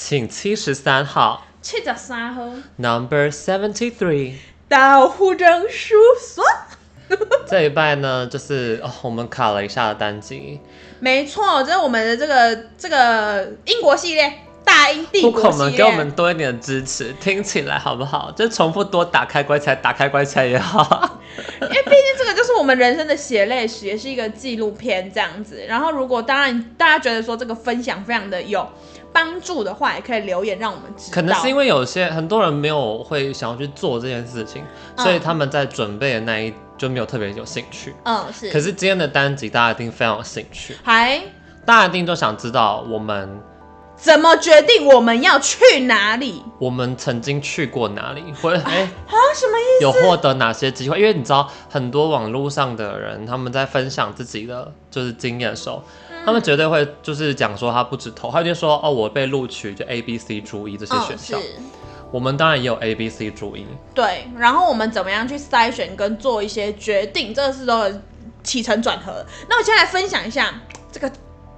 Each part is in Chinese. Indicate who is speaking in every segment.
Speaker 1: 请七十三号。
Speaker 2: 七十三号。
Speaker 1: Number seventy three。
Speaker 2: 到户政事务所。
Speaker 1: 这一拜呢，就是哦，我们卡了一下的单集。
Speaker 2: 没错，这是我们的这个这个英国系列。大英帝国
Speaker 1: 们给我们多一点的支持，听起来好不好？就重复多打开棺材，打开棺材也好。
Speaker 2: 因为毕竟这个就是我们人生的血泪史，也是一个纪录片这样子。然后，如果当然大家觉得说这个分享非常的有帮助的话，也可以留言让我们知道。
Speaker 1: 可能是因为有些很多人没有会想要去做这件事情，嗯、所以他们在准备的那一就没有特别有兴趣。
Speaker 2: 嗯，是。
Speaker 1: 可是今天的单集大家一定非常有兴趣，
Speaker 2: 还
Speaker 1: 大家一定都想知道我们。
Speaker 2: 怎么决定我们要去哪里？
Speaker 1: 我们曾经去过哪里？或者哎
Speaker 2: 啊，什么意思？
Speaker 1: 有获得哪些机会？因为你知道，很多网络上的人他们在分享自己的就是经验的时候，嗯、他们绝对会就是讲说他不止投，他就说哦，我被录取就 A、B、C 注意这些学校。哦、我们当然也有 A、B、C 注意。
Speaker 2: 对，然后我们怎么样去筛选跟做一些决定？这个是都起承转合。那我先来分享一下这个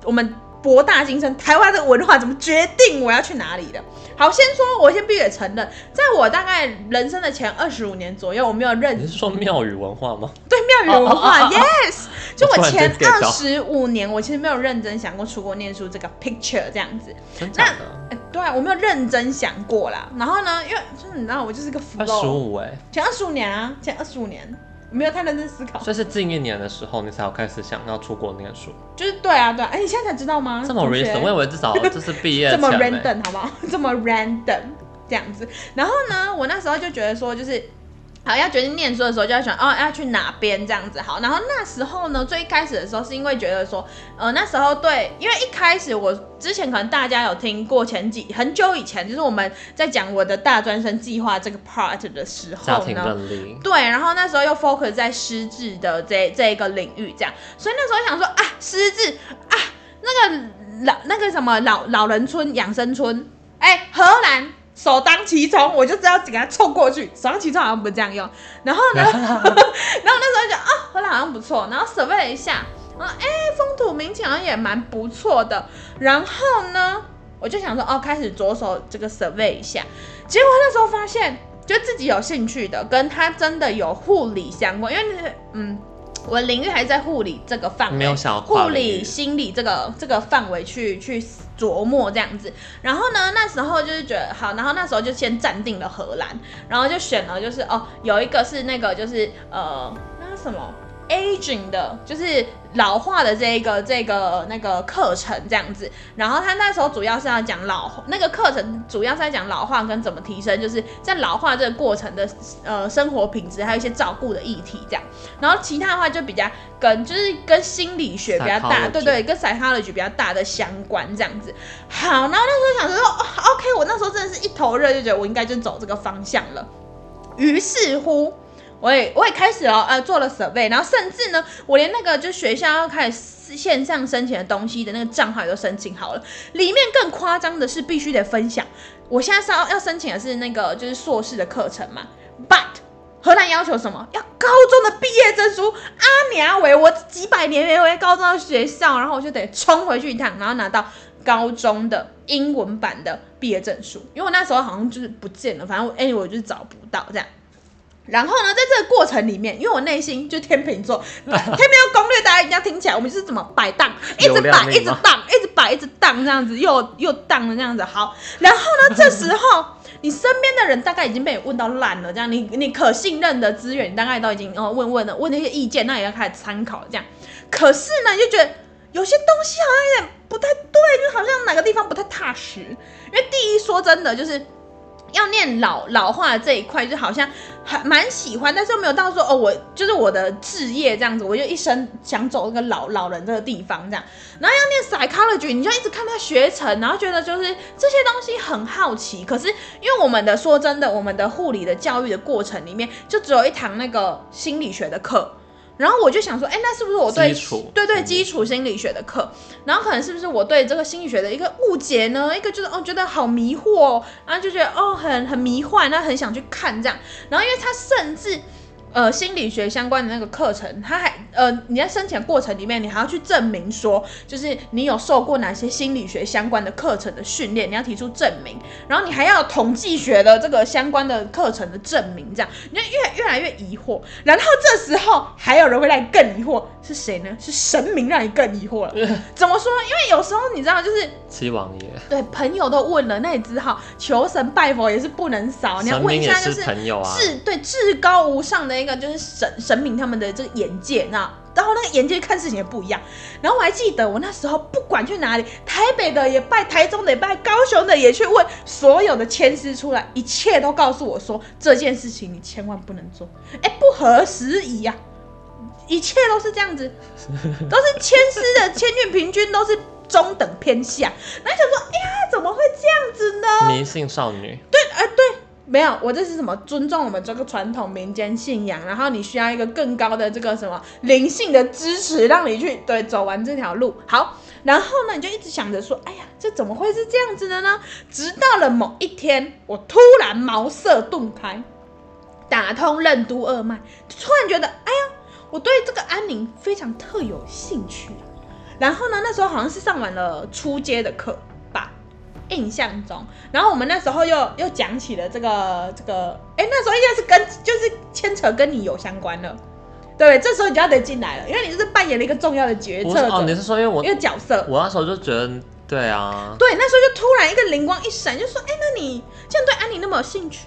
Speaker 2: 我们。博大精深，台湾的文化怎么决定我要去哪里的？好，先说，我先必须承认，在我大概人生的前二十五年左右，我没有认。
Speaker 1: 你是说庙宇文化吗？
Speaker 2: 对，庙宇文化，yes。就我前二十五年，我其实没有认真想过出国念书这个 picture 这样子。
Speaker 1: 真的？
Speaker 2: 那，对啊，我没有认真想过啦。然后呢，因为就是你知道，我就是个。
Speaker 1: 二十五哎，
Speaker 2: 前二十五年啊，前二十五年。没有太认真思考，
Speaker 1: 所以是近一年的时候，你才有开始想要出国念书。
Speaker 2: 就是对啊，对啊，哎，你现在才知道吗？
Speaker 1: 这么 random，我以为至少就是毕业。
Speaker 2: 这么 random 好不好？这么 random 这样子。然后呢，我那时候就觉得说，就是。好，要决定念书的时候就要想哦，要去哪边这样子。好，然后那时候呢，最一开始的时候是因为觉得说，呃，那时候对，因为一开始我之前可能大家有听过前几很久以前，就是我们在讲我的大专生计划这个 part 的时候呢，对，然后那时候又 focus 在失智的这这一个领域这样，所以那时候想说啊，失智啊，那个老那个什么老老人村养生村，哎，荷兰。首当其冲，我就知道给他冲过去。首当其冲好像不是这样用。然后呢，然后那时候就啊，荷兰好像不错。然后 survey 了一下，啊，哎，风土民情好像也蛮不错的。然后呢，我就想说，哦，开始着手这个 survey 一下。结果那时候发现，就自己有兴趣的，跟他真的有护理相关，因为嗯。我的领域还是在护理这个范围，护理心理这个这个范围去去琢磨这样子。然后呢，那时候就是觉得好，然后那时候就先暂定了荷兰，然后就选了就是哦，有一个是那个就是呃，那什么。Aging 的，就是老化的这一个这个那个课程这样子，然后他那时候主要是要讲老那个课程主要是在讲老化跟怎么提升，就是在老化这个过程的呃生活品质，还有一些照顾的议题这样。然后其他的话就比较跟就是跟心理学比较大，对对，跟 psychology 比较大的相关这样子。好，然后那时候想说，哦，OK，我那时候真的是一头热，就觉得我应该就走这个方向了。于是乎。我也我也开始了，呃，做了 survey，然后甚至呢，我连那个就学校要开始线上申请的东西的那个账号也都申请好了。里面更夸张的是，必须得分享。我现在是要要申请的是那个就是硕士的课程嘛，but 荷兰要求什么？要高中的毕业证书。阿娘喂，我几百年没回高中的学校，然后我就得冲回去一趟，然后拿到高中的英文版的毕业证书。因为我那时候好像就是不见了，反正哎我就是找不到这样。然后呢，在这个过程里面，因为我内心就天秤座，天秤座攻略大家一定要听起来。我们是怎么摆荡，一直摆，一直荡，一直摆，一直荡，这样子又又荡的这样子。好，然后呢，这时候你身边的人大概已经被你问到烂了，这样你你可信任的资源，你大概都已经哦问问了，问那些意见，那也要开始参考这样。可是呢，就觉得有些东西好像有点不太对，就好像哪个地方不太踏实。因为第一，说真的，就是。要念老老化的这一块，就好像还蛮喜欢，但是又没有到说哦，我就是我的志业这样子，我就一生想走那个老老人这个地方这样。然后要念 psychology，你就一直看他学程，然后觉得就是这些东西很好奇。可是因为我们的说真的，我们的护理的教育的过程里面，就只有一堂那个心理学的课。然后我就想说，哎，那是不是我对对对基础心理学的课？然后可能是不是我对这个心理学的一个误解呢？一个就是哦，觉得好迷惑，哦然后就觉得哦，很很迷幻，那很想去看这样。然后因为他甚至呃心理学相关的那个课程，他还呃你在申请过程里面，你还要去证明说，就是你有受过哪些心理学相关的课程的训练，你要提出证明，然后你还要统计学的这个相关的课程的证明，这样你就越越来越疑惑。然后这时候还有人会让你更疑惑，是谁呢？是神明让你更疑惑了。怎么说？因为有时候你知道，就是
Speaker 1: 七王爷，
Speaker 2: 对朋友都问了，那你只好求神拜佛也是不能少，你要问一下，就是
Speaker 1: 朋友啊，
Speaker 2: 至对至高无上的。那个就是神神明他们的这个眼界，那然后那个眼界看事情也不一样。然后我还记得我那时候不管去哪里，台北的也拜，台中的也拜，高雄的也去问所有的签师出来，一切都告诉我说，这件事情你千万不能做，哎，不合时宜呀，一切都是这样子，都是签师的签运平均都是中等偏下。然后想说，哎呀，怎么会这样子呢？
Speaker 1: 迷信少女，
Speaker 2: 对，哎，对。没有，我这是什么尊重我们这个传统民间信仰，然后你需要一个更高的这个什么灵性的支持，让你去对走完这条路。好，然后呢，你就一直想着说，哎呀，这怎么会是这样子的呢？直到了某一天，我突然茅塞顿开，打通任督二脉，突然觉得，哎呀，我对这个安宁非常特有兴趣。然后呢，那时候好像是上完了初阶的课。印象中，然后我们那时候又又讲起了这个这个，哎，那时候应该是跟就是牵扯跟你有相关的，对，这时候你就要得进来了，因为你就是扮演了一个重要的角色。
Speaker 1: 哦，你是说因为我
Speaker 2: 一个角色，
Speaker 1: 我那时候就觉得，对啊，
Speaker 2: 对，那时候就突然一个灵光一闪，就说，哎，那你既然对安妮那么有兴趣。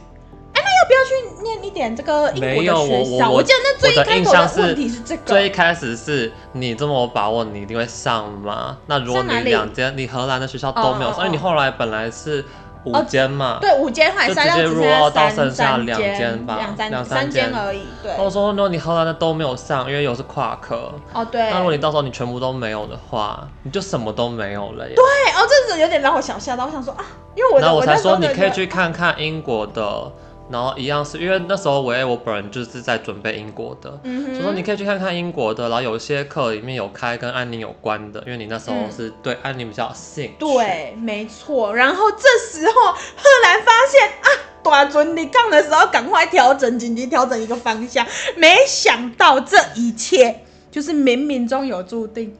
Speaker 2: 要不要去念一点这个英国的学校？我，我，我记得那最一开头的问题是这个。
Speaker 1: 最一开始是你这么有把握，你一定会上吗？那如果你两间，你荷兰的学校都没有上，因为你后来本来是五间嘛，
Speaker 2: 对，五间后来筛掉只剩
Speaker 1: 到剩下两间吧，
Speaker 2: 两三三间而已。对。
Speaker 1: 我说，如果你荷兰的都没有上，因为有是跨科。
Speaker 2: 哦，对。
Speaker 1: 那如果你到时候你全部都没有的话，你就什么都没有了耶。
Speaker 2: 对，哦，这是有点让我想吓到，我想说啊，因为我
Speaker 1: 那我才说你可以去看看英国的。然后一样是因为那时候我我本人就是在准备英国的，嗯、所以说你可以去看看英国的，然后有一些课里面有开跟安宁有关的，因为你那时候是对安宁比较兴趣。
Speaker 2: 对，没错。然后这时候赫兰发现啊，大准你杠的时候赶快调整，紧急调整一个方向。没想到这一切就是冥冥中有注定，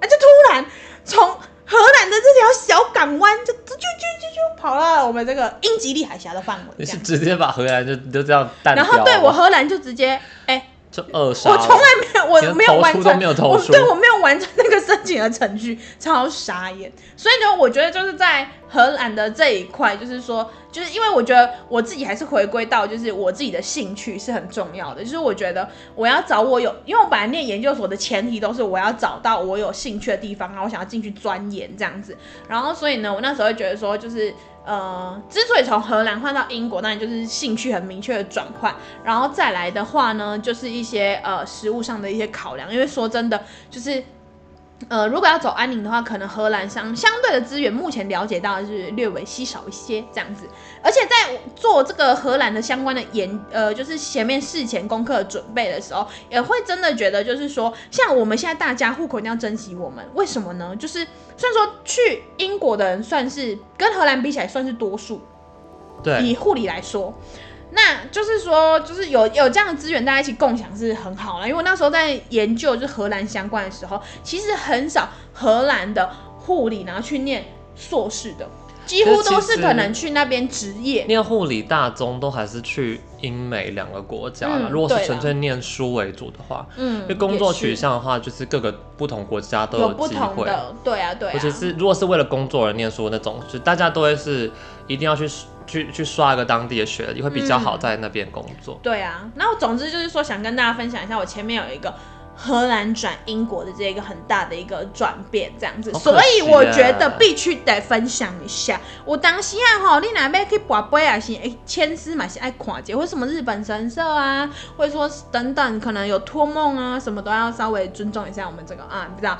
Speaker 2: 啊，就突然从。荷兰的这条小港湾就就就就就跑到了我们这个英吉利海峡的范围，
Speaker 1: 你是直接把荷兰就就这样淡？
Speaker 2: 然后对我荷兰就直接哎。欸
Speaker 1: 就二杀，
Speaker 2: 我从来没有，我没有完成，
Speaker 1: 没有投诉，
Speaker 2: 对我没有完成那个申请的程序，超傻眼。所以呢，我觉得就是在荷兰的这一块，就是说，就是因为我觉得我自己还是回归到，就是我自己的兴趣是很重要的。就是我觉得我要找我有，因为我本来念研究所的前提都是我要找到我有兴趣的地方，然后我想要进去钻研这样子。然后所以呢，我那时候会觉得说，就是。呃，之所以从荷兰换到英国，当然就是兴趣很明确的转换，然后再来的话呢，就是一些呃实物上的一些考量，因为说真的，就是。呃，如果要走安宁的话，可能荷兰相相对的资源，目前了解到的是略微稀少一些这样子。而且在做这个荷兰的相关的研，呃，就是前面事前功课准备的时候，也会真的觉得，就是说，像我们现在大家户口一定要珍惜我们，为什么呢？就是虽然说去英国的人算是跟荷兰比起来算是多数，
Speaker 1: 对，
Speaker 2: 以护理来说。那就是说，就是有有这样的资源，大家一起共享是很好了。因为我那时候在研究就是荷兰相关的时候，其实很少荷兰的护理然后去念硕士的，几乎都是可能去那边职业。
Speaker 1: 念护理大宗都还是去英美两个国家。嗯、如果是纯粹念书为主的话，嗯，因为工作取向的话，就是各个不同国家都有机会。
Speaker 2: 对啊，对啊。
Speaker 1: 而且是如果是为了工作而念书那种，就大家都会是一定要去。去去刷一个当地的学历会比较好，在那边工作。
Speaker 2: 嗯。对啊，那我总之就是说，想跟大家分享一下，我前面有一个荷兰转英国的这一个很大的一个转变，这样子，所以我觉得必须得分享一下。我当时啊，哈，你哪边可以拔杯啊？是哎，千丝嘛是爱跨界，或什么日本神社啊，或者说等等，可能有托梦啊，什么都要稍微尊重一下我们这个啊，你知道。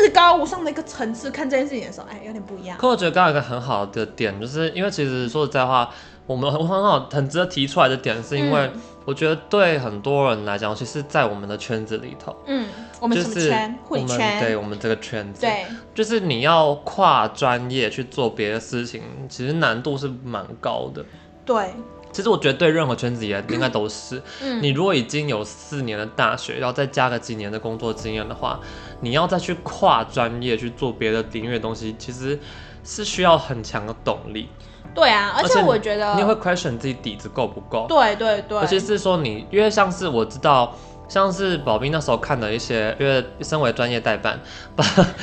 Speaker 2: 至高无上的一个层次看这件事情的时候，哎，有点不一样。
Speaker 1: 可我觉得刚刚有一个很好的点，就是因为其实说实在话，我们很好很值得提出来的点，是因为我觉得对很多人来讲，其实，在我们的圈子里头，
Speaker 2: 嗯，我们什么圈？
Speaker 1: 我们对我们这个圈子，
Speaker 2: 对，
Speaker 1: 就是你要跨专业去做别的事情，其实难度是蛮高的。
Speaker 2: 对。
Speaker 1: 其实我觉得对任何圈子也应该都是。嗯，你如果已经有四年的大学，然后再加个几年的工作经验的话，你要再去跨专业去做别的领域的东西，其实是需要很强的动力。
Speaker 2: 对啊，而且我觉得
Speaker 1: 你也会 question 自己底子够不够。
Speaker 2: 对对对，
Speaker 1: 尤其是说你，因为像是我知道。像是宝斌那时候看的一些，因为身为专业代办，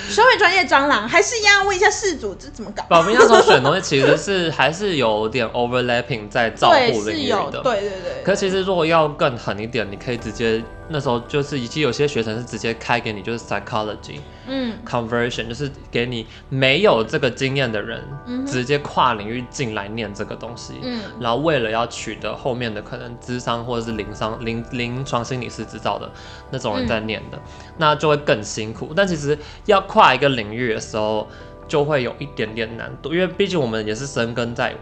Speaker 2: 身为专业蟑螂，还是一样问一下事主这怎么搞。
Speaker 1: 宝斌那时候选东西其实是还是有点 overlapping 在照顾领域的，
Speaker 2: 对对对，对。
Speaker 1: 可其实如果要更狠一点，你可以直接。那时候就是，以及有些学生是直接开给你，就是 psychology，嗯，conversion 就是给你没有这个经验的人，嗯，直接跨领域进来念这个东西，嗯，然后为了要取得后面的可能智商或者是临商临临床心理师执照的那种人在念的，嗯，那就会更辛苦。但其实要跨一个领域的时候，就会有一点点难度，因为毕竟我们也是深耕在。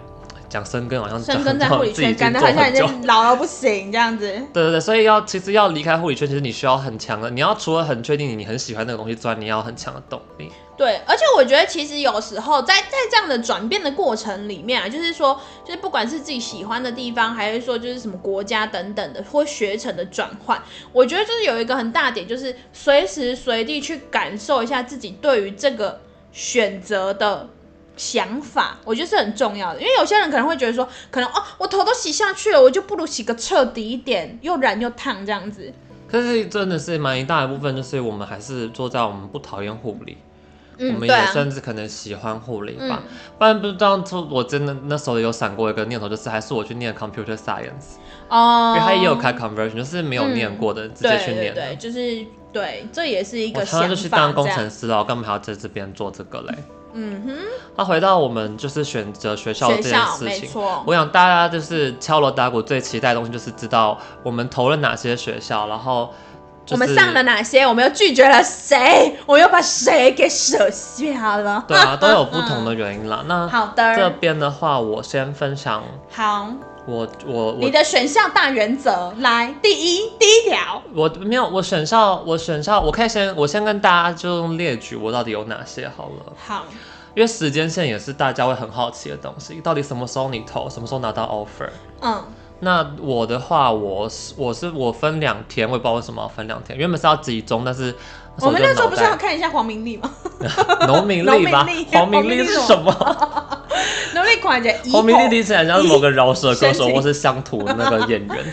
Speaker 1: 讲生根好像
Speaker 2: 生根在护理圈，感觉好像已经老了不行这样子。
Speaker 1: 对对对，所以要其实要离开护理圈，其实你需要很强的，你要除了很确定你很喜欢那个东西之外，你要很强的动力。
Speaker 2: 对，而且我觉得其实有时候在在这样的转变的过程里面啊，就是说，就是不管是自己喜欢的地方，还是说就是什么国家等等的或学程的转换，我觉得就是有一个很大点，就是随时随地去感受一下自己对于这个选择的。想法，我觉得是很重要的，因为有些人可能会觉得说，可能哦，我头都洗下去了，我就不如洗个彻底一点，又染又烫这样子。
Speaker 1: 可是真的是蛮一大一部分，就是我们还是做在我们不讨厌护理，
Speaker 2: 嗯，
Speaker 1: 我们也甚至可能喜欢护理吧。嗯、不然不知道，我真的那时候有闪过一个念头，就是还是我去念 computer science，哦，因为他也有开 conversion，就是没有念过的、嗯、直接去念的，
Speaker 2: 对，就是对，这也是一个想法。
Speaker 1: 他就去当工程师了，我干嘛还要在这边做这个嘞？
Speaker 2: 嗯哼，
Speaker 1: 那、啊、回到我们就是选择学校这件事情，我想大家就是敲锣打鼓最期待的东西就是知道我们投了哪些学校，然后、就是、
Speaker 2: 我们上了哪些，我们又拒绝了谁，我又把谁给舍下了。
Speaker 1: 对啊，都有不同的 原因啦。嗯、那
Speaker 2: 好的，
Speaker 1: 这边的话我先分享。
Speaker 2: 好。
Speaker 1: 我我
Speaker 2: 你的选项大原则来，第一第一条，
Speaker 1: 我没有我选项我选项我可以先我先跟大家就列举我到底有哪些好了。
Speaker 2: 好，
Speaker 1: 因为时间线也是大家会很好奇的东西，到底什么时候你投，什么时候拿到 offer？
Speaker 2: 嗯，
Speaker 1: 那我的话，我是我是我分两天，我也不知道为什么要分两天，原本是要集中，但是。
Speaker 2: 我们那时候不是要看一下黄明丽吗？
Speaker 1: 农民历吧，黄明丽是什么？
Speaker 2: 农历款姐，
Speaker 1: 黄明丽第一次好像是某个饶舌歌手 或是乡土那个演员。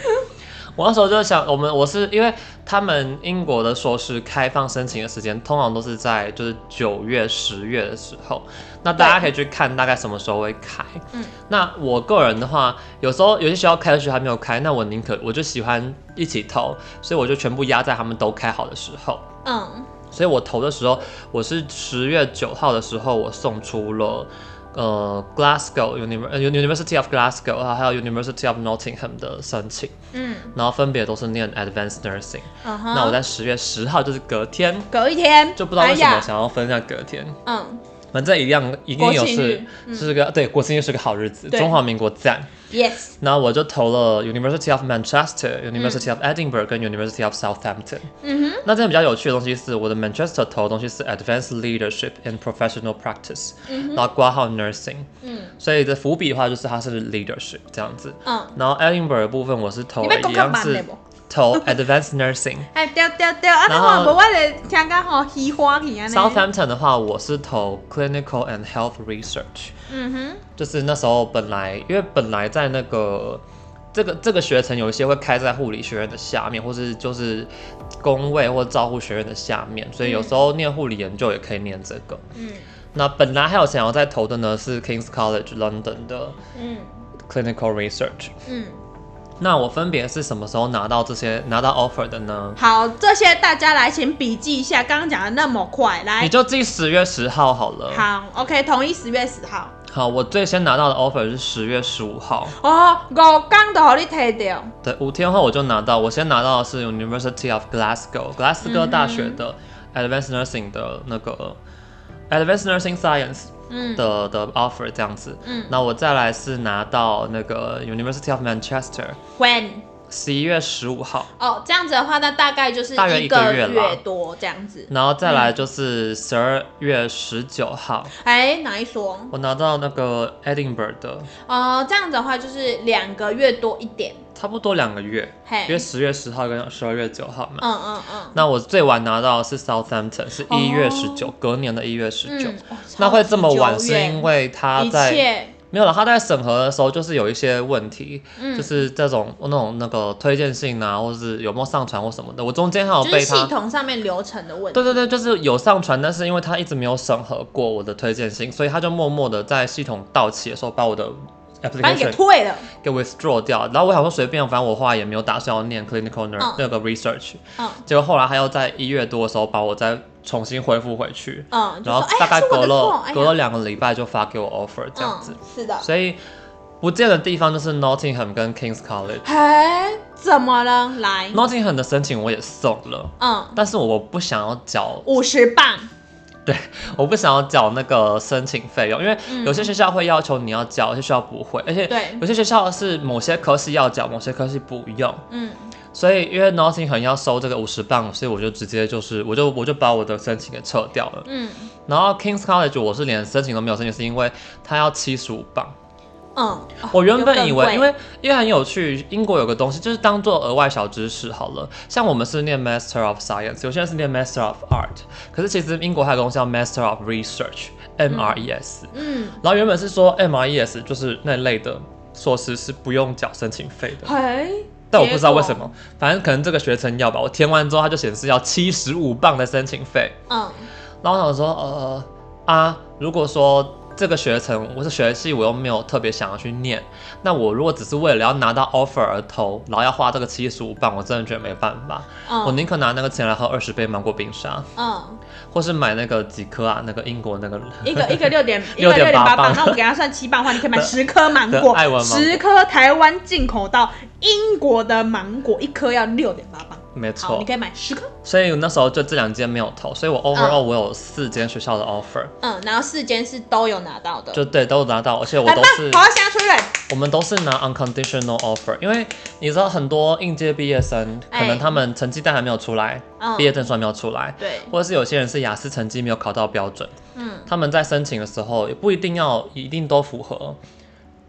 Speaker 1: 我那时候就想，我们我是因为他们英国的硕士开放申请的时间通常都是在就是九月、十月的时候，那大家可以去看大概什么时候会开。嗯，那我个人的话，有时候有些学校开的学校还没有开，那我宁可我就喜欢一起投，所以我就全部压在他们都开好的时候。
Speaker 2: 嗯，
Speaker 1: 所以我投的时候，我是十月九号的时候，我送出了。呃，Glasgow University of Glasgow，还有 University of Nottingham 的申请，嗯，然后分别都是念 Advanced Nursing。Uh. 那我在十月十号，就是隔天，
Speaker 2: 隔一天，
Speaker 1: 就不知道为什么想要分下隔天，
Speaker 2: 嗯。
Speaker 1: 反正一样，一定有是，是个、嗯、对国庆日是个好日子，中华民国赞。
Speaker 2: Yes。
Speaker 1: 那我就投了 University of Manchester、嗯、University of Edinburgh 跟 University of Southampton。
Speaker 2: 嗯哼。
Speaker 1: 那这样比较有趣的东西是，我的 Manchester 投的东西是 Advanced Leadership in Professional Practice，、嗯、然后挂号 Nursing。嗯。所以的伏笔的话，就是它是 Leadership 这样子。嗯。然后 Edinburgh 的部分，我是投了一样是。投 Advanced Nursing，
Speaker 2: 哎，对对对，啊，然后我的听讲吼喜欢去啊。
Speaker 1: Southampton 的话，我是投 Clinical and Health Research。
Speaker 2: 嗯哼，
Speaker 1: 就是那时候本来，因为本来在那个这个这个学程有一些会开在护理学院的下面，或是就是工位或照护学院的下面，所以有时候念护理研究也可以念这个。嗯，那本来还有想要再投的呢，是 King's College London 的嗯 Clinical Research。嗯。那我分别是什么时候拿到这些拿到 offer 的呢？
Speaker 2: 好，这些大家来请笔记一下，刚刚讲的那么快，来，
Speaker 1: 你就记十月十号好了。
Speaker 2: 好，OK，同意十月十号。
Speaker 1: 好，我最先拿到的 offer 是十月十五号。
Speaker 2: 哦，五天都给你提掉。
Speaker 1: 对，五天后我就拿到，我先拿到的是 University of Glasgow，格拉斯哥大学的 Advanced Nursing 的那个 Advanced Nursing Science。嗯的的 offer 这样子，嗯，那我再来是拿到那个 University of Manchester，when 十一月十五号。
Speaker 2: 哦，这样子的话，那大概就是
Speaker 1: 大约一个月
Speaker 2: 多这样子。
Speaker 1: 然后再来就是十二月十九号。
Speaker 2: 哎、嗯，哪一所？
Speaker 1: 我拿到那个 Edinburgh 的。
Speaker 2: 哦，这样子的话就是两个月多一点。
Speaker 1: 差不多两个月，因为十月十号跟十二月九号嘛。
Speaker 2: 嗯嗯嗯。
Speaker 1: 那我最晚拿到的是 Southampton，是一月十九、哦，隔年的一月十九、
Speaker 2: 嗯。
Speaker 1: 那会这么晚是因为他在。没有了，他在审核的时候就是有一些问题，嗯、就是这种那种那个推荐信啊，或者是有没有上传或什么的。我中间还有被他、
Speaker 2: 系统上面流程的问题。
Speaker 1: 对对对，就是有上传，但是因为他一直没有审核过我的推荐信，所以他就默默的在系统到期的时候把我的 application
Speaker 2: 把你给退了，
Speaker 1: 给 withdraw 掉。然后我想说随便，反正我后来也没有打算要念 clinical nurse、嗯、那个 research。嗯。结果后来他又在一月多的时候把我再重新恢复回去。嗯。然后大概隔了、哎、隔了两个礼拜就发给我 offer 这样子。
Speaker 2: 嗯、是的。
Speaker 1: 所以。不见的地方就是 Nottingham 跟 King's College。
Speaker 2: 嘿，怎么了？来
Speaker 1: ，Nottingham 的申请我也送了，嗯，但是我不想要缴
Speaker 2: 五十镑。
Speaker 1: 对，我不想要缴那个申请费用，因为有些学校会要求你要缴，有些学校不会，而且有些学校是某些科系要缴，某些科系不用。嗯，所以因为 Nottingham 要收这个五十磅，所以我就直接就是我就我就把我的申请给撤掉了。嗯，然后 King's College 我是连申请都没有申请，是因为他要七十五磅。
Speaker 2: 嗯，哦、
Speaker 1: 我原本以为，因为因为很有趣，英国有个东西就是当做额外小知识好了。像我们是念 Master of Science，有些人是念 Master of Art，可是其实英国还有个东西叫 Master of Research，M R E S。嗯，然后原本是说 M R E S 就是那类的硕士是不用缴申请费的。嘿，但我不知道为什么，反正可能这个学程要吧。我填完之后，它就显示要七十五磅的申请费。嗯，然后我想说，呃啊，如果说。这个学程我是学系，我又没有特别想要去念。那我如果只是为了要拿到 offer 而投，然后要花这个七十五镑，我真的觉得没办法。嗯、我宁可拿那个钱来喝二十杯芒果冰沙，嗯，或是买那个几颗啊，那个英国那个
Speaker 2: 一个 一个六点六点八磅，那我给他算七磅的话，你可以买十颗芒果，十颗台湾进口到英国的芒果，一颗要六点八镑。
Speaker 1: 没错，
Speaker 2: 你可以买十颗。
Speaker 1: 所以那时候就这两间没有投，所以我 overall、嗯、我有四间学校的 offer。
Speaker 2: 嗯，然后四间是都有拿到的。
Speaker 1: 就对，都有拿到，而且我都是。
Speaker 2: 好，现在出来。
Speaker 1: 我们都是拿 unconditional offer，因为你知道很多应届毕业生，可能他们成绩单还没有出来，毕、欸、业证书还没有出来，对，或者是有些人是雅思成绩没有考到标准，嗯，他们在申请的时候也不一定要一定都符合。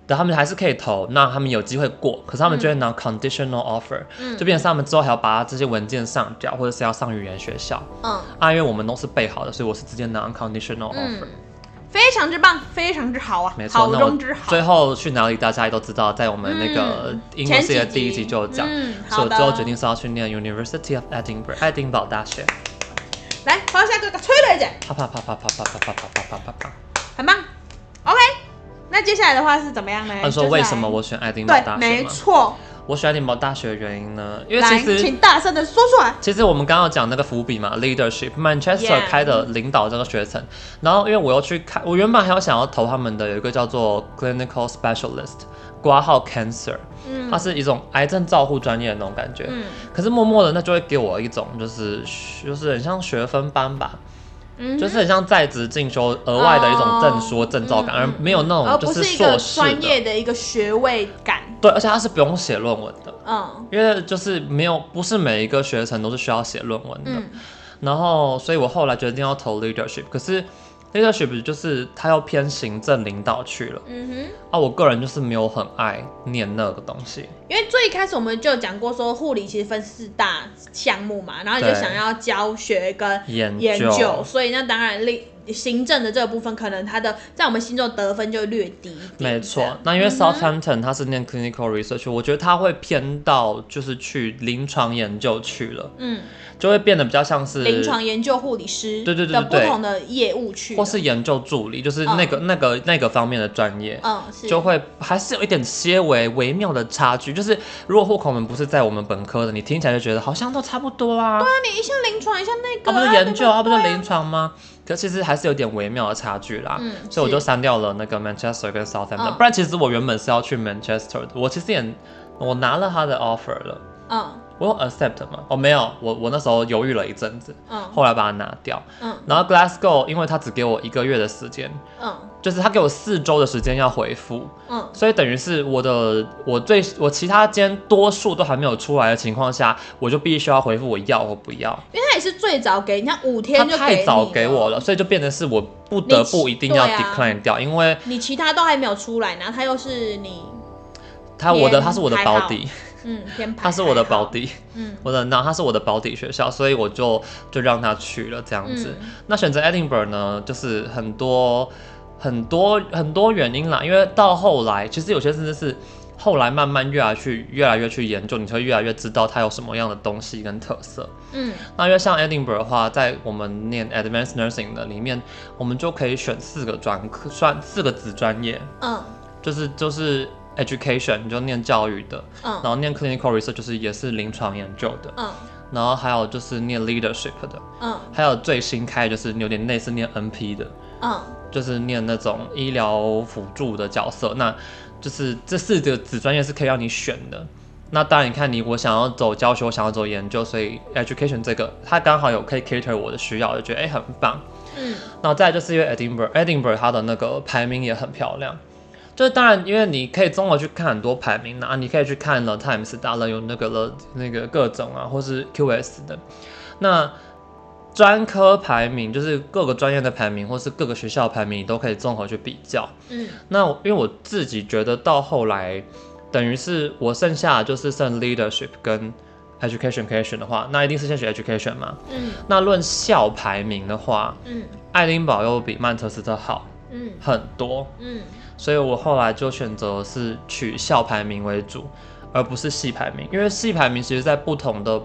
Speaker 1: 但他们还是可以投，那他们有机会过，可是他们就会拿 conditional offer，嗯，就变成他们之后还要把这些文件上缴，或者是要上语言学校，嗯，啊，因为我们都是备好的，所以我是直接拿 conditional offer，嗯，
Speaker 2: 非常之棒，非常之好啊，
Speaker 1: 没错，
Speaker 2: 好中之好。
Speaker 1: 最后去哪里，大家也都知道，在我们那个英文系的第一集就有讲，嗯，所以我最后决定是要去念 University of Edinburgh，爱丁堡大学。
Speaker 2: 来，黄夏哥哥吹了一
Speaker 1: 啪啪啪啪啪啪啪啪啪啪啪啪，
Speaker 2: 很棒，OK。那接下来的话是怎么样呢？
Speaker 1: 他说为什么我选爱丁堡大学？
Speaker 2: 对，没错。
Speaker 1: 我选爱丁堡大学的原因呢？因为其实
Speaker 2: 请大声的说出来。
Speaker 1: 其实我们刚刚讲那个伏笔嘛，leadership，Manchester、开的领导这个学程。然后因为我又去看，我原本还有想要投他们的有一个叫做 clinical specialist，挂号 cancer，嗯，它是一种癌症照护专业的那种感觉。嗯。可是默默的那就会给我一种就是就是很像学分班吧。嗯、就是很像在职进修额外的一种证书证照感，而没有那种就是硕士
Speaker 2: 专业的一个学位感。
Speaker 1: 对，而且它是不用写论文的。嗯，因为就是没有，不是每一个学程都是需要写论文的。嗯。然后，所以我后来决定要投 leadership，可是。Leadership 就是他要偏行政领导去了，嗯哼，啊，我个人就是没有很爱念那个东西，
Speaker 2: 因为最一开始我们就讲过说护理其实分四大项目嘛，然后你就想要教学跟研究，研究，所以那当然行政的这个部分可能他的在我们心中得分就略低。
Speaker 1: 没错，那因为 Southampton 他是念 clinical research，我觉得他会偏到就是去临床研究去了，嗯。就会变得比较像是
Speaker 2: 临床研究护理师，对对对，不同的业务去，
Speaker 1: 或是研究助理，就是那个、嗯、那个那个方面的专业，嗯，就会还是有一点些微微妙的差距。就是如果户口们不是在我们本科的，你听起来就觉得好像都差不多啊。对啊，
Speaker 2: 你一下临床，一下那个，
Speaker 1: 啊，不是研究，啊，不是临床吗？可其实还是有点微妙的差距啦。嗯，所以我就删掉了那个 Manchester 跟 Southampton，嗯。不然其实我原本是要去 Manchester 的，我其实也我拿了他的 offer 了。嗯。我有 accept 吗？哦，没有，我我那时候犹豫了一阵子，
Speaker 2: 嗯，
Speaker 1: 后来把它拿掉，
Speaker 2: 嗯，
Speaker 1: 然后 Glassgo 因为他只给我一个月的时间，
Speaker 2: 嗯，
Speaker 1: 就是他给我四周的时间要回复，
Speaker 2: 嗯，
Speaker 1: 所以等于是我的我最我其他间多数都还没有出来的情况下，我就必须要回复我要或不要，
Speaker 2: 是最早给你，他五天
Speaker 1: 他太早给我了，所以就变成是我不得不一定要 decline 掉，啊、因为
Speaker 2: 你其他都还没有出来，然后他又是你，
Speaker 1: 他我的他是我的保底。
Speaker 2: 嗯，
Speaker 1: 他是我的保底，
Speaker 2: 嗯，
Speaker 1: 我的那他是我的保底学校，所以我就就让他去了这样子。嗯、那选择 Edinburgh 呢，就是很多很多很多原因啦，因为到后来，其实有些甚至是后来慢慢越来去越来越去研究，你会越来越知道它有什么样的东西跟特色。嗯，那因为像 Edinburgh 的话，在我们念 Advanced Nursing 的里面，我们就可以选四个专科，算四个子专业。嗯，就是就是。Education 你就念教育的，嗯，然后念 Clinical Research 就是也是临床研究的，嗯，然后还有就是念 Leadership 的，嗯，还有最新开就是有点类似念 NP 的，嗯，就是念那种医疗辅助的角色，那就是这四个子专业是可以让你选的。那当然，你看你我想要走教学，我想要走研究，所以 Education 这个它刚好有可以 cater 我的需要，就觉得哎、欸、很棒，嗯，然后再来就是因为 Edinburgh，Edinburgh 它的那个排名也很漂亮。就是当然，因为你可以综合去看很多排名啊，你可以去看了 Times 大了有那个了那个各种啊，或是 QS 的那专科排名，就是各个专业的排名，或是各个学校的排名，你都可以综合去比较。嗯，那因为我自己觉得到后来，等于是我剩下就是剩 Leadership 跟 Education 可以选的话，那一定是先选 Education 嘛。嗯，那论校排名的话，嗯，爱丁堡又比曼彻斯特好，嗯，很多，嗯。所以我后来就选择是取校排名为主，而不是系排名，因为系排名其实在不同的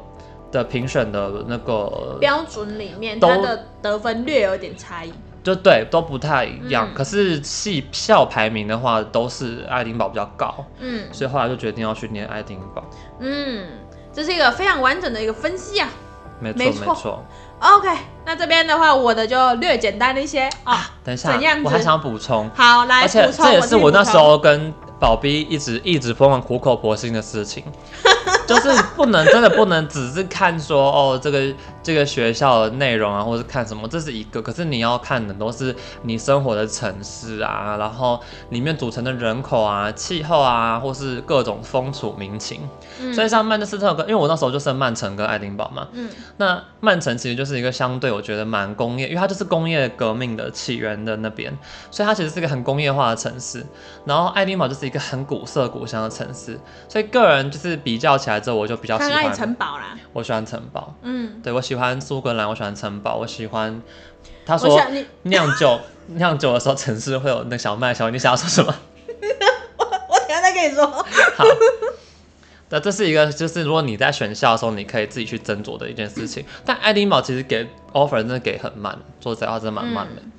Speaker 1: 的评审的那个
Speaker 2: 标准里面，它的得分略有点差异，
Speaker 1: 就对，都不太一样。嗯、可是系校排名的话，都是爱丁堡比较高，嗯，所以后来就决定要去念爱丁堡。
Speaker 2: 嗯，这是一个非常完整的一个分析啊，
Speaker 1: 没错没错。
Speaker 2: OK，那这边的话，我的就略简单一些啊。
Speaker 1: 啊等一下，我还想补充。
Speaker 2: 好，来，
Speaker 1: 而且这也是我那时候跟宝逼一直一直疯狂苦口婆心的事情，就是不能真的不能只是看说哦这个。这个学校的内容啊，或是看什么，这是一个。可是你要看的都是你生活的城市啊，然后里面组成的人口啊、气候啊，或是各种风土民情。嗯、所以像曼彻斯特跟，因为我那时候就是曼城跟爱丁堡嘛。嗯。那曼城其实就是一个相对我觉得蛮工业，因为它就是工业革命的起源的那边，所以它其实是一个很工业化的城市。然后爱丁堡就是一个很古色古香的城市，所以个人就是比较起来之后，我就比较喜欢
Speaker 2: 城堡啦。
Speaker 1: 我喜欢城堡。嗯。对，我喜欢。苏格兰，我喜欢城堡，我喜欢。他说酿酒 酿酒的时候，城市会有那小麦小，你想要说什么？
Speaker 2: 我 我等下再跟你说。好，
Speaker 1: 那这是一个，就是如果你在选校的时候，你可以自己去斟酌的一件事情。但爱丁堡其实给 offer 真的给很慢，说实在话真的蛮慢的。嗯、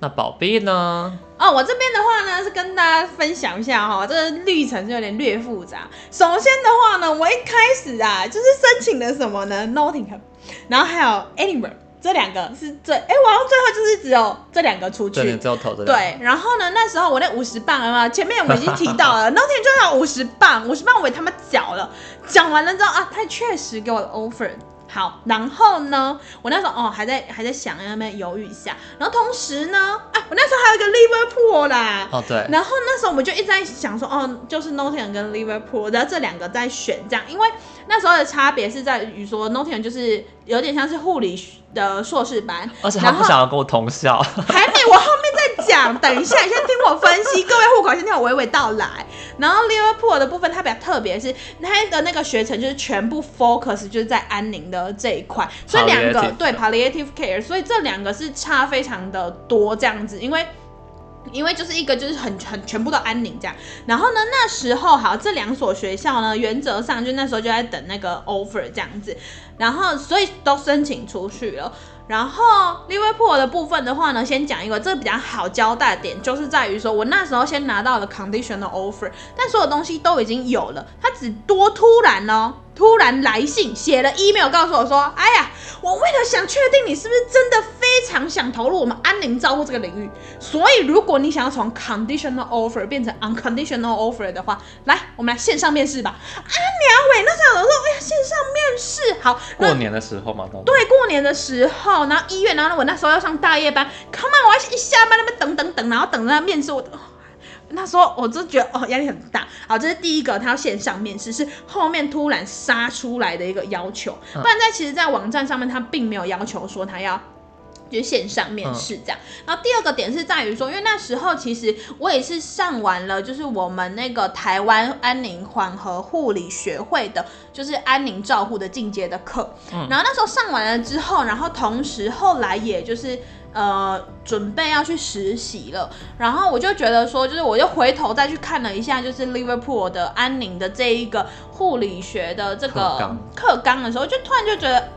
Speaker 1: 那宝贝呢？
Speaker 2: 哦，我这边的话呢是跟大家分享一下哈，这个历程是有点略复杂。首先的话呢，我一开始啊就是申请的什么呢？Nottingham。然后还有 Edinburgh 这两个是最哎，我好像最后就是只有这两个出去，
Speaker 1: 对，只有投这个。
Speaker 2: 对，然后呢，那时候我那五十磅啊，前面我们已经提到了，Nottingham 就要五十磅，五十磅我给他们缴了，讲完了之后啊，他确实给我的 offer。好，然后呢，我那时候哦还在还在想，要不要犹豫一下。然后同时呢，啊，我那时候还有一个 Liverpool 啦。
Speaker 1: 哦，对。
Speaker 2: 然后那时候我们就一直在想说，哦，就是 Nottingham 跟 Liverpool，然后这两个在选这样，因为那时候的差别是在于说 Nottingham 就是有点像是护理的硕士班，
Speaker 1: 而且他不想要跟我同校。
Speaker 2: 还没，我后面再讲。等一下，你先听我分析。各位户口，先听我娓娓道来。然后 Liverpool 的部分，它比较特别，是它的那个学程就是全部 focus 就是在安宁的这一块，所以两个对 palliative care，所以这两个是差非常的多这样子，因为因为就是一个就是很很全部都安宁这样。然后呢，那时候好，这两所学校呢，原则上就那时候就在等那个 offer 这样子，然后所以都申请出去了。然后利物浦的部分的话呢，先讲一个，这个比较好交代的点，就是在于说我那时候先拿到了 conditional offer，但所有东西都已经有了，他只多突然哦，突然来信写了 email 告诉我说，哎呀，我为了想确定你是不是真的非常想投入我们安宁照护这个领域。所以，如果你想要从 conditional offer 变成 unconditional offer 的话，来，我们来线上面试吧。啊，娘喂，那时候我说，哎呀，线上面试好。
Speaker 1: 过年的时候嘛，
Speaker 2: 对，过年的时候，然后医院，然后我那时候要上大夜班，come on，我要一下班那边等等等，然后等着他面试我。那时候我就觉得哦，压力很大。好，这是第一个，他要线上面试，是后面突然杀出来的一个要求。不然在其实，在网站上面他并没有要求说他要就是线上面试这样。然后第二个点是在于说，因为那时候其实我也是上完了，就是我们那个台湾安宁缓和护理学会的，就是安宁照护的进阶的课。然后那时候上完了之后，然后同时后来也就是。呃，准备要去实习了，然后我就觉得说，就是我又回头再去看了一下，就是 Liverpool 的安宁的这一个护理学的这个课纲的时候，就突然就觉得。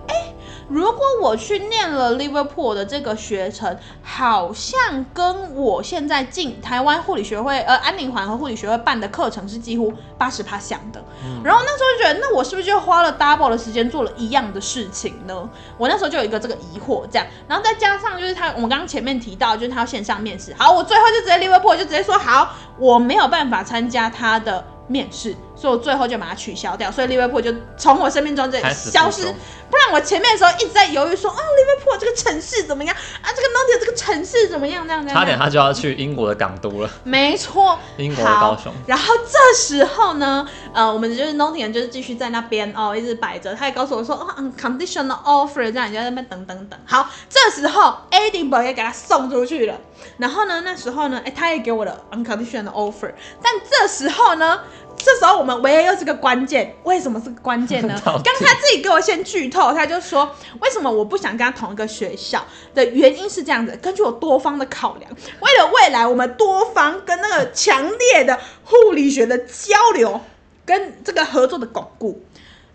Speaker 2: 如果我去念了 Liverpool 的这个学程，好像跟我现在进台湾护理学会，呃，安宁缓和护理学会办的课程是几乎八十趴像的。嗯。然后那时候就觉得，那我是不是就花了 double 的时间做了一样的事情呢？我那时候就有一个这个疑惑，这样。然后再加上就是他，我们刚刚前面提到，就是他要线上面试。好，我最后就直接 Liverpool 就直接说好，我没有办法参加他的面试。所以我最后就把它取消掉，所以利物浦就从我生命中这里消失。不然我前面的时候一直在犹豫说，哦，利物浦这个城市怎么样啊？这个 Nottingham 这个城市怎么样？这样这样。差点
Speaker 1: 他就要去英国的港都了。
Speaker 2: 没错，
Speaker 1: 英国的高雄。
Speaker 2: 然后这时候呢，呃，我们就是 Nottingham 就是继续在那边哦，一直摆着。他也告诉我说，哦，unconditional offer 这样，你就在那边等等等。好，这时候 Edinburgh 也给他送出去了。然后呢，那时候呢，哎，他也给我了 unconditional offer。但这时候呢？这时候我们唯一又是个关键，为什么是个关键呢？刚他自己给我先剧透，他就说为什么我不想跟他同一个学校的原因是这样子，根据我多方的考量，为了未来我们多方跟那个强烈的护理学的交流跟这个合作的巩固，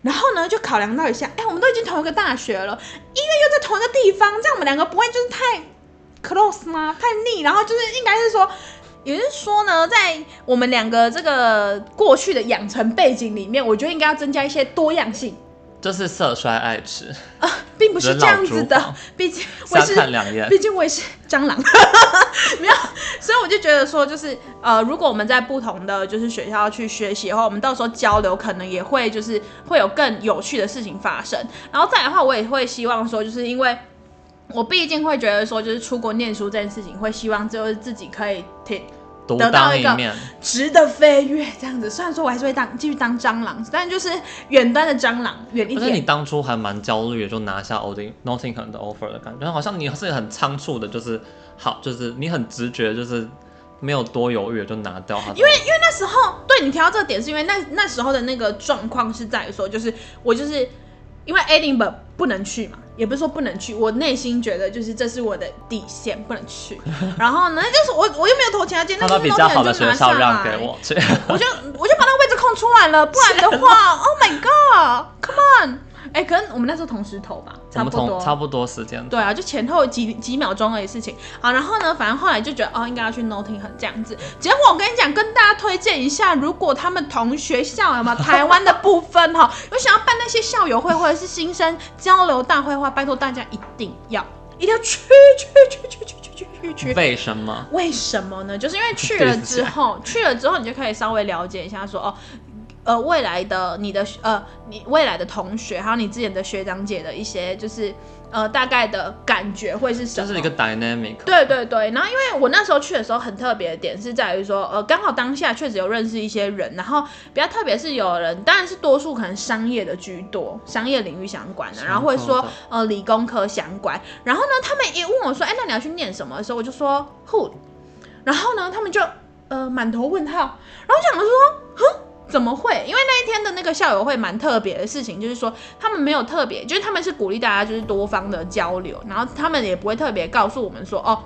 Speaker 2: 然后呢就考量到一下，哎，我们都已经同一个大学了，医院又在同一个地方，这样我们两个不会就是太 close 吗？太腻？然后就是应该是说。也就是说呢，在我们两个这个过去的养成背景里面，我觉得应该要增加一些多样性。
Speaker 1: 就是色衰爱弛
Speaker 2: 啊，并不是这样子的。毕竟 我是，毕竟我也是蟑螂，没有。所以我就觉得说，就是呃，如果我们在不同的就是学校去学习的话，我们到时候交流可能也会就是会有更有趣的事情发生。然后再来的话，我也会希望说，就是因为我毕竟会觉得说，就是出国念书这件事情，会希望就是自己可以听。得到一面，值得飞跃，这样子。虽然说我还是会当继续当蟑螂，但就是远端的蟑螂，远一点。
Speaker 1: 而且你当初还蛮焦虑的，就拿下 Olding Nottingham 的 offer 的感觉，好像你是很仓促的，就是好，就是你很直觉，就是没有多犹豫就拿掉它。
Speaker 2: 因为因为那时候对你提到这个点，是因为那那时候的那个状况是在于说，就是我就是因为 Edinburgh 不能去嘛。也不是说不能去，我内心觉得就是这是我的底线，不能去。然后呢，就是我我又没有投其他建，那个 比较好的学校让给我，我就我就把那个位置空出来了。不然的话，Oh my God，Come on！哎、欸，可能我们那时候同时投吧，差不多，
Speaker 1: 差不多时间。
Speaker 2: 对啊，就前后几几秒钟而已事情。好，然后呢，反正后来就觉得哦，应该要去 Nottingham 这样子。结果我跟你讲，跟大家推荐一下，如果他们同学校有没有台湾的部分哈，有想要办那些校友会或者是新生交流大会的话，拜托大家一定要一定要去去去去去去去去。
Speaker 1: 为什么？
Speaker 2: 为什么呢？就是因为去了之后，去了之后你就可以稍微了解一下说哦。呃，未来的你的呃，你未来的同学，还有你之前的学长姐的一些，就是呃，大概的感觉会是什么？
Speaker 1: 就是一个 dynamic。
Speaker 2: 对对对，然后因为我那时候去的时候很特别的点是在于说，呃，刚好当下确实有认识一些人，然后比较特别是有人，当然是多数可能商业的居多，商业领域相关的，然后会说呃理工科相关，然后呢，他们一问我说，哎，那你要去念什么的时候，我就说 Who，然后呢，他们就呃满头问号，然后我想说，哼。怎么会？因为那一天的那个校友会蛮特别的事情，就是说他们没有特别，就是他们是鼓励大家就是多方的交流，然后他们也不会特别告诉我们说哦，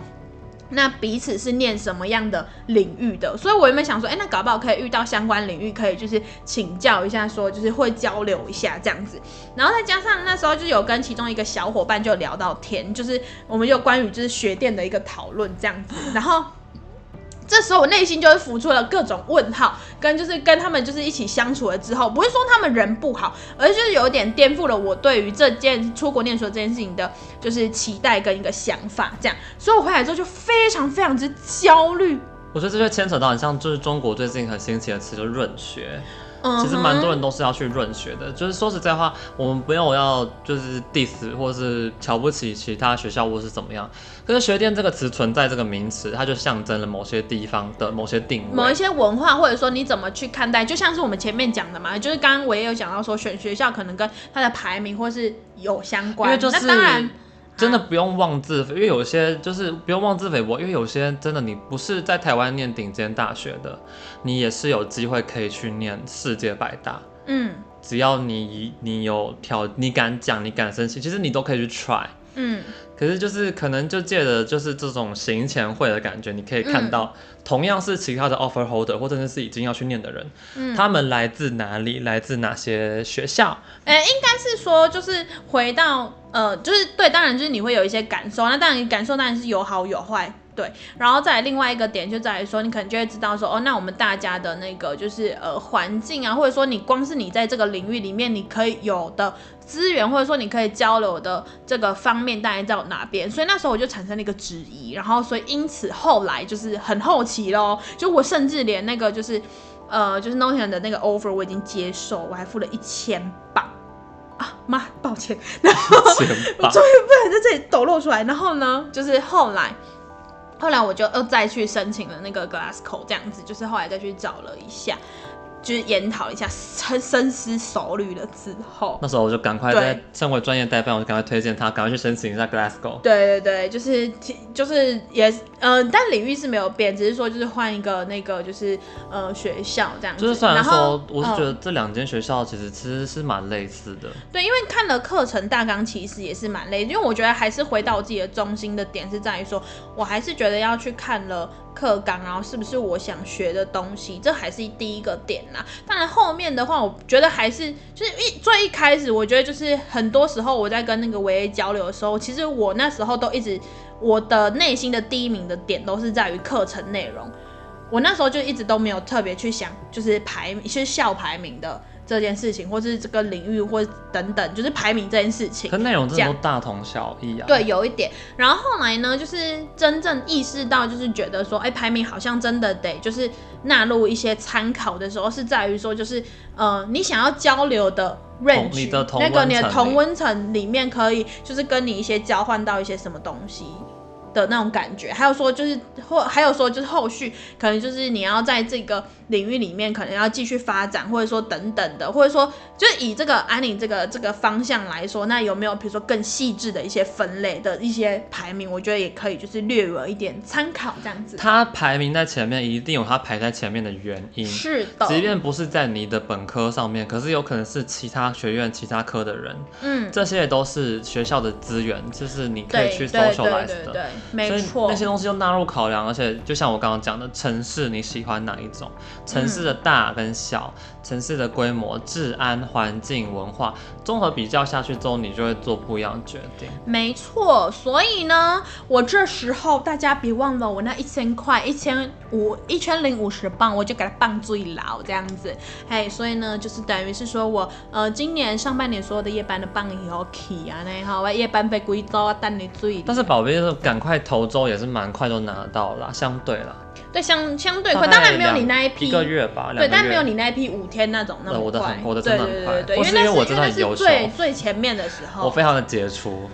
Speaker 2: 那彼此是念什么样的领域的。所以我原本想说，哎，那搞不好可以遇到相关领域，可以就是请教一下，说就是会交流一下这样子。然后再加上那时候就有跟其中一个小伙伴就聊到天，就是我们有关于就是学店的一个讨论这样子，然后。这时候我内心就会浮出了各种问号，跟就是跟他们就是一起相处了之后，不是说他们人不好，而是就是有点颠覆了我对于这件出国念书这件事情的，就是期待跟一个想法，这样，所以我回来之后就非常非常之焦虑。
Speaker 1: 我觉得这就牵扯到很像，就是中国最近很新奇的词，就是润学。
Speaker 2: 嗯、
Speaker 1: 其实蛮多人都是要去润学的，就是说实在话，我们不用要就是 diss 或是瞧不起其他学校或是怎么样。可是学店这个词存在这个名词，它就象征了某些地方的某些定位，
Speaker 2: 某一些文化，或者说你怎么去看待，就像是我们前面讲的嘛，就是刚刚我也有讲到说选学校可能跟它的排名或是有相关，
Speaker 1: 因为就是、
Speaker 2: 那当然。
Speaker 1: 真的不用妄自菲，因为有些就是不用妄自菲薄，因为有些真的你不是在台湾念顶尖大学的，你也是有机会可以去念世界百大。
Speaker 2: 嗯，
Speaker 1: 只要你你有挑，你敢讲，你敢申请，其实你都可以去 try。
Speaker 2: 嗯，
Speaker 1: 可是就是可能就借着就是这种行前会的感觉，你可以看到，同样是其他的 offer holder 或者是已经要去念的人，嗯，他们来自哪里，来自哪些学校？
Speaker 2: 哎、欸，应该是说就是回到呃，就是对，当然就是你会有一些感受，那当然感受当然是有好有坏。对，然后再来另外一个点就在于说，你可能就会知道说，哦，那我们大家的那个就是呃环境啊，或者说你光是你在这个领域里面，你可以有的资源，或者说你可以交流的这个方面，大概在哪边？所以那时候我就产生了一个质疑，然后所以因此后来就是很好奇咯，就我甚至连那个就是呃就是 Nottingham 的那个 offer 我已经接受，我还付了一千镑啊妈，抱歉，然后我终于不能在这里抖露出来，然后呢，就是后来。后来我就又再去申请了那个 Glasgow，这样子，就是后来再去找了一下。就是研讨一下，深深思熟虑了之后，
Speaker 1: 那时候我就赶快在身为专业代办，我就赶快推荐他，赶快去申请一下 Glasgow。
Speaker 2: 对对对，就是就是也嗯、呃，但领域是没有变，只是说就是换一个那个就是呃学校这样子。
Speaker 1: 就是虽然说，我是觉得这两间学校其实其实是蛮类似的。
Speaker 2: 对，因为看了课程大纲，其实也是蛮累，因为我觉得还是回到我自己的中心的点是在于说，我还是觉得要去看了。课纲，然后是不是我想学的东西？这还是第一个点啦。当然后面的话，我觉得还是就是一最一开始，我觉得就是很多时候我在跟那个维 A 交流的时候，其实我那时候都一直我的内心的第一名的点都是在于课程内容。我那时候就一直都没有特别去想，就是排名，是校排名的。这件事情，或是这个领域，或等等，就是排名这件事情，
Speaker 1: 跟内容真的都大同小异啊。
Speaker 2: 对，有一点。然后后来呢，就是真正意识到，就是觉得说，哎，排名好像真的得就是纳入一些参考的时候，是在于说，就是呃，你想要交流的 range，那个你的同温层里面可以，就是跟你一些交换到一些什么东西。的那种感觉，还有说就是或还有说就是后续可能就是你要在这个领域里面可能要继续发展，或者说等等的，或者说就是以这个安宁这个这个方向来说，那有没有比如说更细致的一些分类的一些排名？我觉得也可以就是略有一点参考这样子。
Speaker 1: 它排名在前面一定有它排在前面的原因，
Speaker 2: 是的，
Speaker 1: 即便不是在你的本科上面，可是有可能是其他学院其他科的人，
Speaker 2: 嗯，
Speaker 1: 这些也都是学校的资源，就是你可以去 socialize 的。
Speaker 2: 没错，
Speaker 1: 那些东西就纳入考量，而且就像我刚刚讲的，城市你喜欢哪一种？城市的大跟小，嗯、城市的规模、治安、环境、文化，综合比较下去之后，你就会做不一样的决定。
Speaker 2: 没错，所以呢，我这时候大家别忘了我那一千块、一千五、一千零五十磅，我就给它棒最牢这样子。嘿，所以呢，就是等于是说我呃，今年上半年所有的夜班的棒以后起啊，那好，我夜班被归走啊，等你最。
Speaker 1: 但是宝贝就是赶快投周也是蛮快就拿得到啦，相对啦。
Speaker 2: 对，相相对快，当然没有你那一批
Speaker 1: 一个月吧，
Speaker 2: 对，但没有你那一批五天那种那么快。
Speaker 1: 我的很，真的很快，
Speaker 2: 对对对对，
Speaker 1: 因为我真的很优秀，
Speaker 2: 最最前面的时候，
Speaker 1: 我非常的杰出。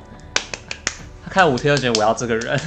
Speaker 1: 看五天就觉得我要这个人，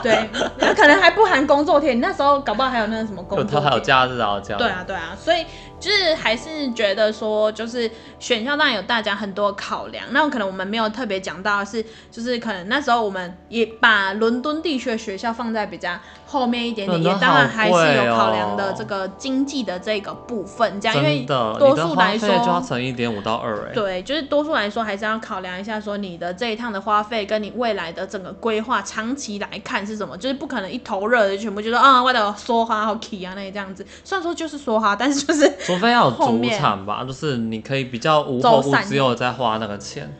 Speaker 2: 对，他可能还不含工作天，你那时候搞不好还有那个什么工作天，
Speaker 1: 他还有假日啊，这样。
Speaker 2: 对啊，对啊，所以。就是还是觉得说，就是选校当然有大家很多考量，那可能我们没有特别讲到的是，就是可能那时候我们也把伦敦地区的学校放在比较后面一点点，也当然还是有考量的这个经济的这个部分，这样，因为多数来说
Speaker 1: 就要乘一点五到二，哎，
Speaker 2: 对，就是多数来说还是要考量一下说你的这一趟的花费跟你未来的整个规划长期来看是什么，就是不可能一头热的全部就说啊，为了梭哈好 key 啊那这样子，虽然说就是梭哈，但是就是。
Speaker 1: 除非要有主场吧，就是你可以比较无后顾之忧再花那个钱。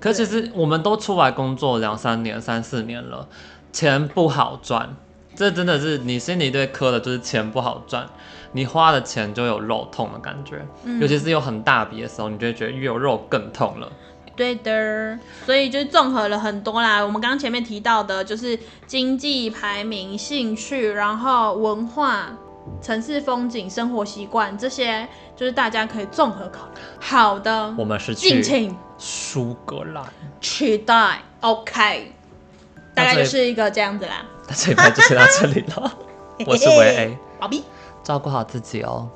Speaker 1: 可其实我们都出来工作两三年、三四年了，钱不好赚，这真的是你心里对磕的就是钱不好赚，你花的钱就有肉痛的感觉，嗯、尤其是有很大笔的时候，你就会觉得越有肉更痛了。
Speaker 2: 对的，所以就综合了很多啦。我们刚刚前面提到的，就是经济排名、兴趣，然后文化、城市风景、生活习惯这些，就是大家可以综合考虑。好的，
Speaker 1: 我们是
Speaker 2: 敬请
Speaker 1: 苏格兰
Speaker 2: 期待。OK，大概就是一个这样子啦。
Speaker 1: 那这一排就先到这里了。我是维 A，
Speaker 2: 宝 B，，
Speaker 1: 照顾好自己哦。